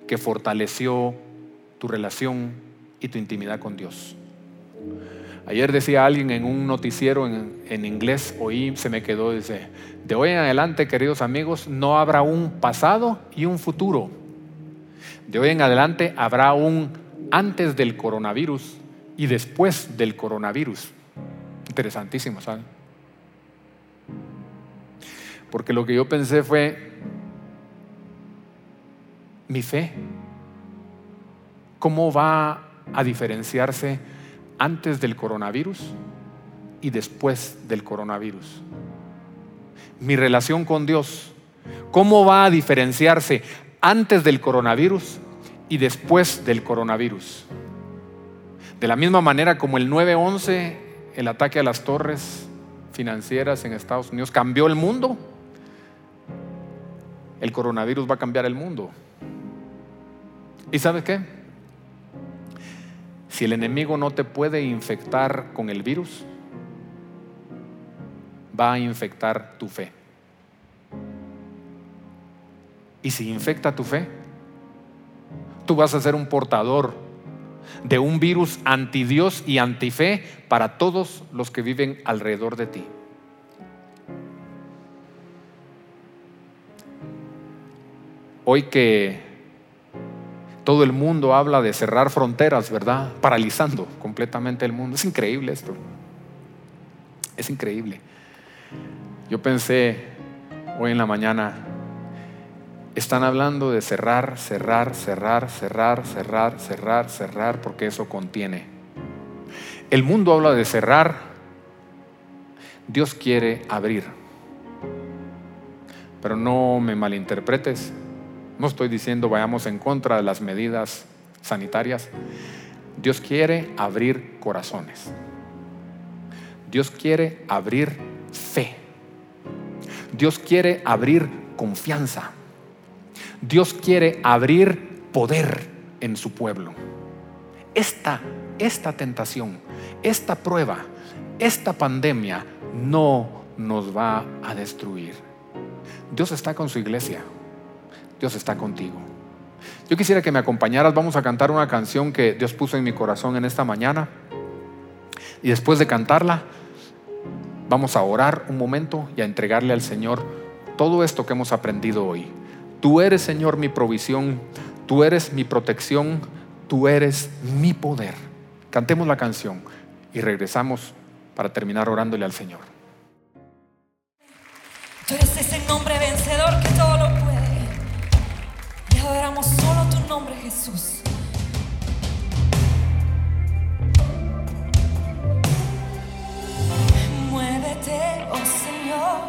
que fortaleció tu relación y tu intimidad con Dios. Ayer decía alguien en un noticiero en, inglés, oí, se me quedó, dice, de hoy en adelante, queridos amigos, no habrá un pasado y un futuro. De hoy en adelante habrá un antes del coronavirus y después del coronavirus. Interesantísimo, ¿saben? Porque lo que yo pensé fue mi fe. ¿Cómo va a diferenciarse antes del coronavirus y después del coronavirus? Mi relación con Dios. ¿Cómo va a diferenciarse antes del coronavirus y después del coronavirus? De la misma manera como el 9-11, el ataque a las torres financieras en Estados Unidos cambió el mundo, el coronavirus va a cambiar el mundo. ¿Y sabes qué? Si el enemigo no te puede infectar con el virus, va a infectar tu fe. Y si infecta tu fe, tú vas a ser un portador de un virus anti Dios y anti fe para todos los que viven alrededor de ti. Hoy que todo el mundo habla de cerrar fronteras, ¿verdad? Paralizando completamente el mundo. Es increíble esto. Es increíble. Yo pensé hoy en la mañana, están hablando de cerrar, cerrar, cerrar, cerrar, cerrar, cerrar, cerrar, porque eso contiene. El mundo habla de cerrar. Dios quiere abrir. Pero no me malinterpretes. No estoy diciendo vayamos en contra de las medidas sanitarias. Dios quiere abrir corazones. Dios quiere abrir fe. Dios quiere abrir confianza. Dios quiere abrir poder en su pueblo. Esta, esta tentación, esta prueba, esta pandemia no nos va a destruir. Dios está con su iglesia. Dios está contigo. Yo quisiera que me acompañaras. Vamos a cantar una canción que Dios puso en mi corazón en esta mañana. Y después de cantarla, vamos a orar un momento y a entregarle al Señor todo esto que hemos aprendido hoy. Tú eres, Señor, mi provisión, tú eres mi protección, tú eres mi poder. Cantemos la canción y regresamos para terminar orándole al Señor. Tú eres ese nombre vencedor que todo lo puede. Adoramos solo tu nombre, Jesús. Muévete, oh Señor,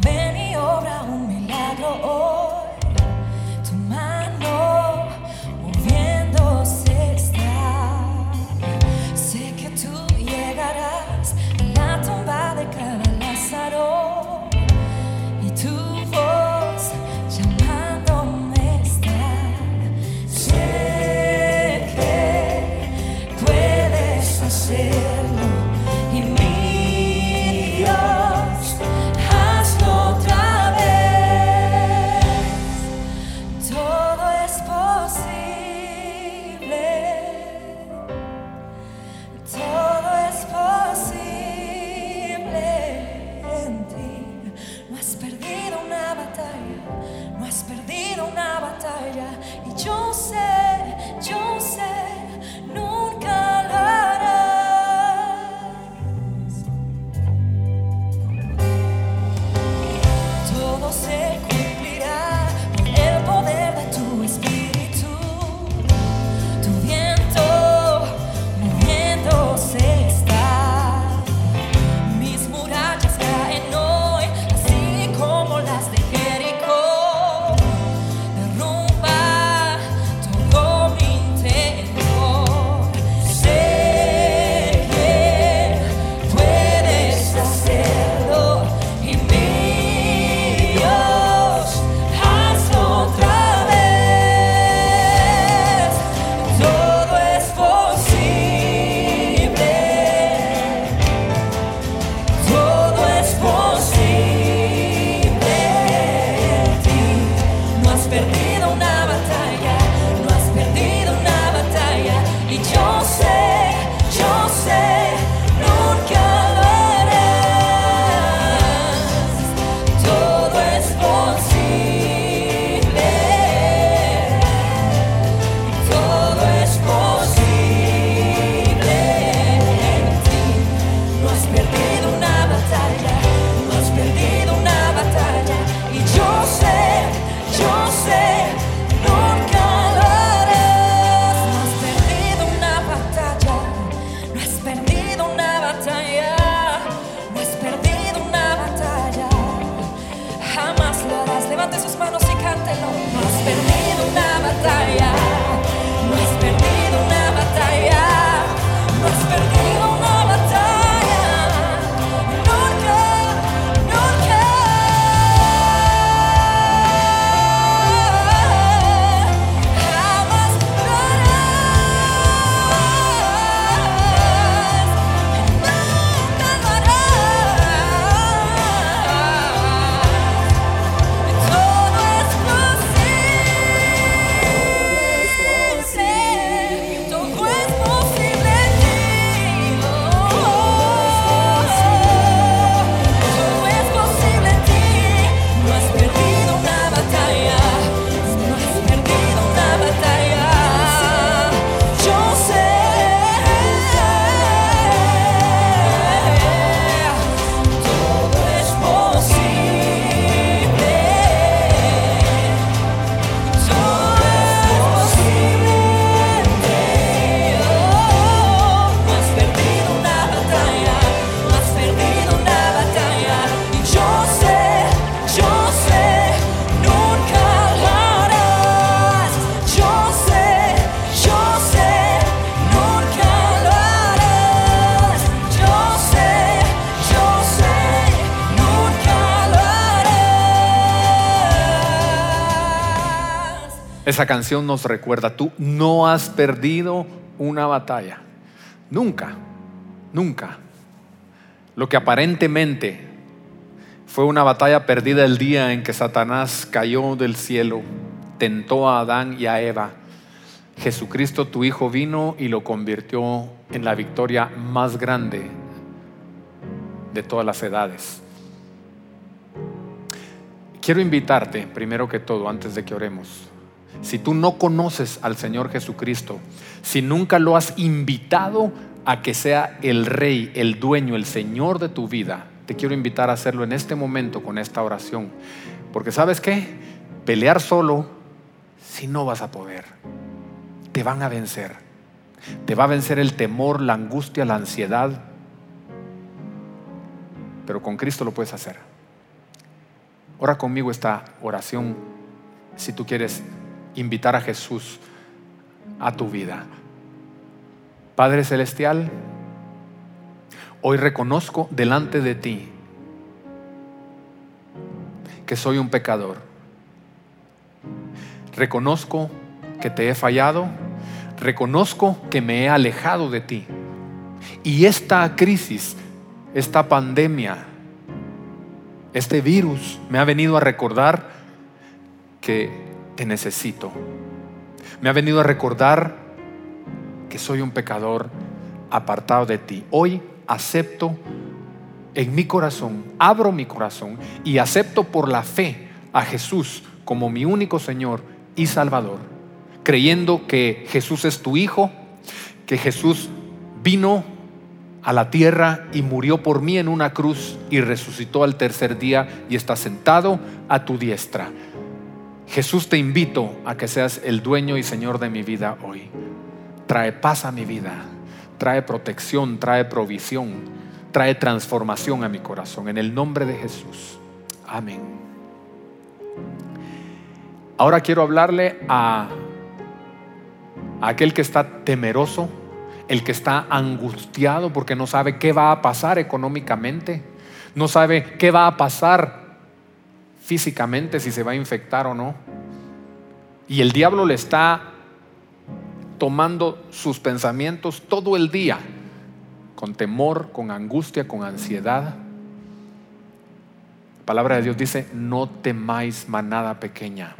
ven y obra un milagro hoy. Esa canción nos recuerda, tú no has perdido una batalla. Nunca, nunca. Lo que aparentemente fue una batalla perdida el día en que Satanás cayó del cielo, tentó a Adán y a Eva. Jesucristo, tu Hijo, vino y lo convirtió en la victoria más grande de todas las edades. Quiero invitarte, primero que todo, antes de que oremos, si tú no conoces al Señor Jesucristo, si nunca lo has invitado a que sea el Rey, el dueño, el Señor de tu vida, te quiero invitar a hacerlo en este momento con esta oración. Porque sabes qué? Pelear solo, si no vas a poder, te van a vencer. Te va a vencer el temor, la angustia, la ansiedad. Pero con Cristo lo puedes hacer. Ora conmigo esta oración si tú quieres invitar a Jesús a tu vida. Padre Celestial, hoy reconozco delante de ti que soy un pecador. Reconozco que te he fallado. Reconozco que me he alejado de ti. Y esta crisis, esta pandemia, este virus me ha venido a recordar que necesito. Me ha venido a recordar que soy un pecador apartado de ti. Hoy acepto en mi corazón, abro mi corazón y acepto por la fe a Jesús como mi único Señor y Salvador, creyendo que Jesús es tu Hijo, que Jesús vino a la tierra y murió por mí en una cruz y resucitó al tercer día y está sentado a tu diestra. Jesús te invito a que seas el dueño y Señor de mi vida hoy. Trae paz a mi vida, trae protección, trae provisión, trae transformación a mi corazón. En el nombre de Jesús. Amén. Ahora quiero hablarle a, aquel que está temeroso, el que está angustiado porque no sabe qué va a pasar económicamente, no sabe qué va a pasar físicamente, si se va a infectar o no. Y el diablo le está tomando sus pensamientos todo el día, con temor, con angustia, con ansiedad. La palabra de Dios dice, no temáis manada pequeña.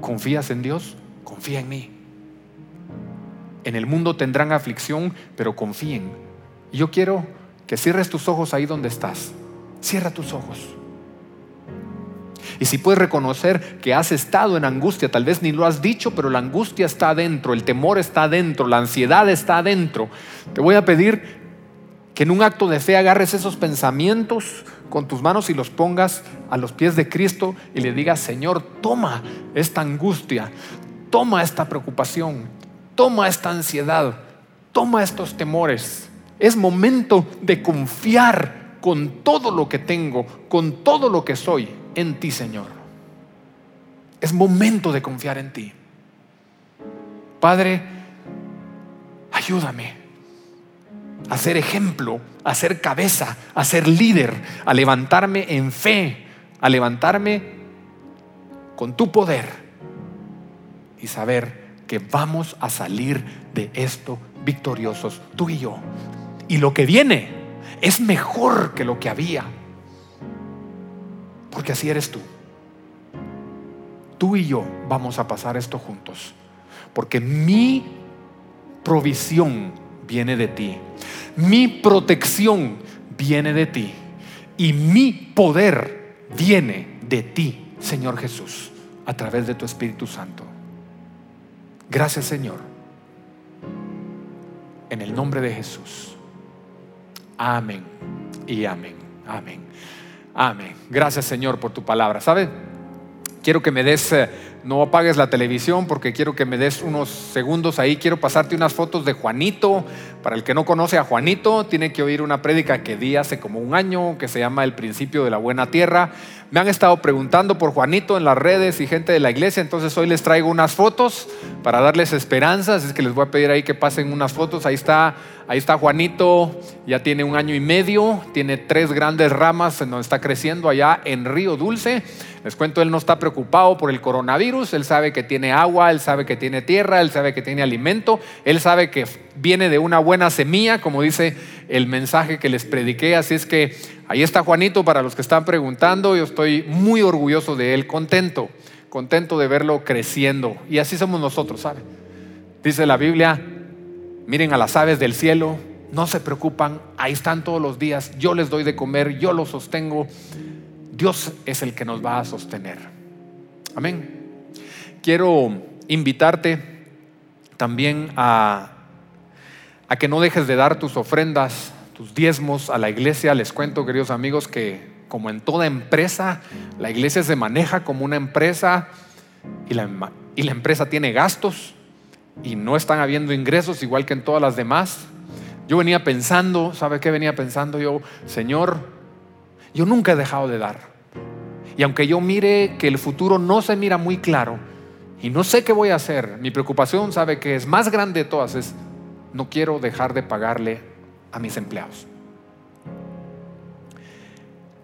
¿Confías en Dios? Confía en mí. En el mundo tendrán aflicción, pero confíen. Yo quiero que cierres tus ojos ahí donde estás. Cierra tus ojos. Y si puedes reconocer que has estado en angustia, tal vez ni lo has dicho, pero la angustia está adentro, el temor está adentro, la ansiedad está adentro, te voy a pedir que en un acto de fe agarres esos pensamientos con tus manos y los pongas a los pies de Cristo y le digas, Señor, toma esta angustia, toma esta preocupación, toma esta ansiedad, toma estos temores. Es momento de confiar con todo lo que tengo, con todo lo que soy en ti, Señor. Es momento de confiar en ti. Padre, ayúdame a ser ejemplo, a ser cabeza, a ser líder, a levantarme en fe, a levantarme con tu poder y saber que vamos a salir de esto victoriosos, tú y yo. Y lo que viene es mejor que lo que había, porque así eres tú. Tú y yo vamos a pasar esto juntos, porque mi provisión viene de ti. Mi protección viene de ti. Y mi poder viene de ti, Señor Jesús, a través de tu Espíritu Santo. Gracias, Señor. En el nombre de Jesús. Amén. Y amén. Amén. Amén. Gracias, Señor, por tu palabra. ¿Sabes? Quiero que me des, eh, no apagues la televisión porque quiero que me des unos segundos ahí. Quiero pasarte unas fotos de Juanito. Para el que no conoce a Juanito, tiene que oír una prédica que di hace como un año que se llama El principio de la buena tierra. Me han estado preguntando por Juanito en las redes y gente de la iglesia, entonces hoy les traigo unas fotos para darles esperanzas. Es que les voy a pedir ahí que pasen unas fotos. Ahí está, ahí está Juanito, ya tiene un año y medio, tiene tres grandes ramas en donde está creciendo allá en Río Dulce. Les cuento, él no está preocupado por el coronavirus, él sabe que tiene agua, él sabe que tiene tierra, él sabe que tiene alimento, él sabe que viene de una buena semilla, como dice el mensaje que les prediqué. Así es que ahí está Juanito para los que están preguntando, yo estoy muy orgulloso de él, contento, contento de verlo creciendo. Y así somos nosotros, ¿sabe? Dice la Biblia, miren a las aves del cielo, no se preocupan, ahí están todos los días, yo les doy de comer, yo los sostengo. Dios es el que nos va a sostener. Amén. Quiero invitarte también a, que no dejes de dar tus ofrendas, tus diezmos a la iglesia. Les cuento, queridos amigos, que como en toda empresa, la iglesia se maneja como una empresa y la, y la empresa tiene gastos y no están habiendo ingresos igual que en todas las demás. Yo venía pensando, ¿sabe qué venía pensando yo? Señor, yo nunca he dejado de dar. Y aunque yo mire que el futuro no se mira muy claro y no sé qué voy a hacer, mi preocupación, sabe que es más grande de todas, es no quiero dejar de pagarle a mis empleados.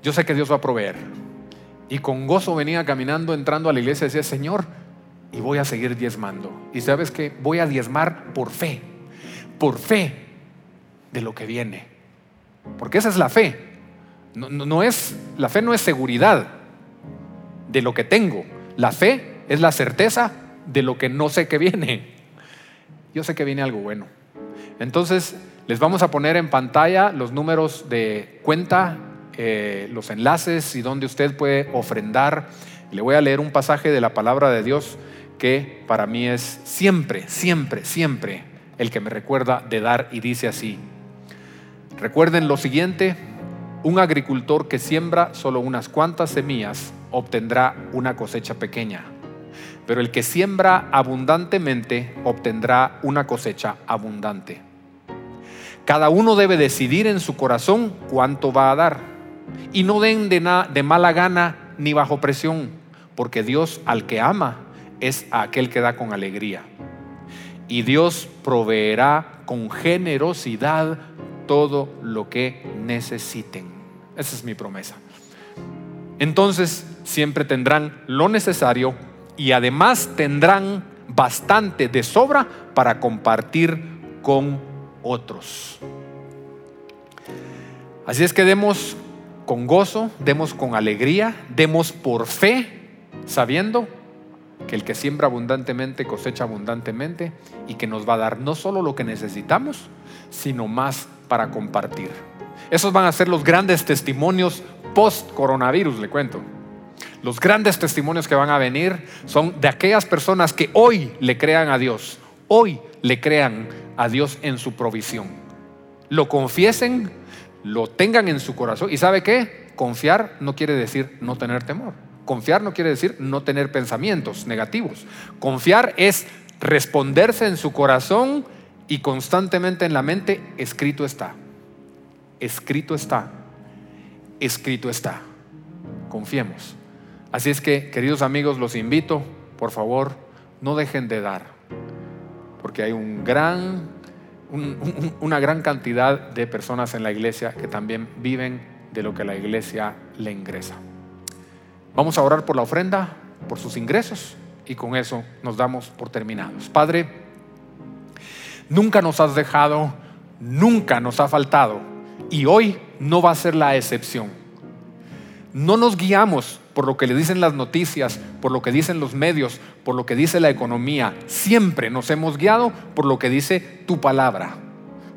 Yo sé que Dios va a proveer. Y con gozo venía caminando, entrando a la iglesia decía, Señor, y voy a seguir diezmando. Y sabes que voy a diezmar por fe. por fe de lo que viene. Porque esa es la fe. No es, la fe no es seguridad de lo que tengo. La fe es la certeza de lo que no sé que viene. Yo sé que viene algo bueno. Entonces, les vamos a poner en pantalla los números de cuenta, eh, los enlaces y donde usted puede ofrendar. Le voy a leer un pasaje de la palabra de Dios que para mí es siempre, siempre, siempre el que me recuerda de dar y dice así. Recuerden lo siguiente, un agricultor que siembra solo unas cuantas semillas obtendrá una cosecha pequeña, pero el que siembra abundantemente obtendrá una cosecha abundante. Cada uno debe decidir en su corazón cuánto va a dar y no den de, de mala gana ni bajo presión, porque Dios al que ama es a aquel que da con alegría y Dios proveerá con generosidad todo lo que necesiten. Esa es mi promesa. Entonces siempre tendrán lo necesario y además tendrán bastante de sobra para compartir con otros. Así es que demos con gozo, demos con alegría, demos por fe, sabiendo que el que siembra abundantemente cosecha abundantemente y que nos va a dar no solo lo que necesitamos, sino más para compartir. Esos van a ser los grandes testimonios post coronavirus, le cuento. Los grandes testimonios que van a venir son de aquellas personas que hoy le crean a Dios, hoy le crean a Dios en su provisión. Lo confiesen, lo tengan en su corazón. ¿Y sabe qué? Confiar no quiere decir no tener temor. Confiar no quiere decir no tener pensamientos negativos. Confiar es responderse en su corazón y constantemente en la mente, escrito está. Escrito está. Escrito está. Confiemos. Así es que, queridos amigos, los invito, por favor, no dejen de dar, porque hay gran, un- un- una gran cantidad de personas en la iglesia que también viven de lo que la iglesia le ingresa. Vamos a orar por la ofrenda, por sus ingresos, y con eso nos damos por terminados. Padre, nunca nos has dejado, nunca nos ha faltado, y hoy no va a ser la excepción. No nos guiamos por lo que le dicen las noticias, por lo que dicen los medios, por lo que dice la economía. Siempre nos hemos guiado por lo que dice tu palabra,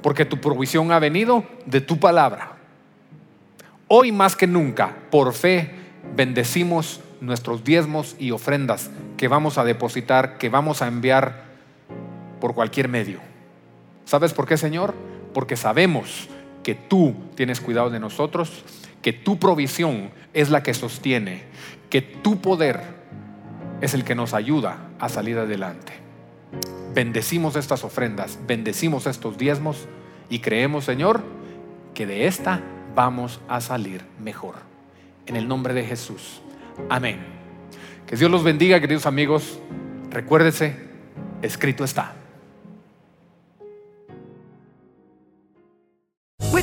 porque tu provisión ha venido de tu palabra. Hoy más que nunca, por fe, bendecimos nuestros diezmos y ofrendas que vamos a depositar, que vamos a enviar por cualquier medio. ¿Sabes por qué, Señor? Porque sabemos que tú tienes cuidado de nosotros, que tu provisión es la que sostiene, que tu poder es el que nos ayuda a salir adelante. Bendecimos estas ofrendas, bendecimos estos diezmos y creemos, Señor, que de esta vamos a salir mejor. En el nombre de Jesús. Amén. Que Dios los bendiga, queridos amigos. Recuérdese, escrito está.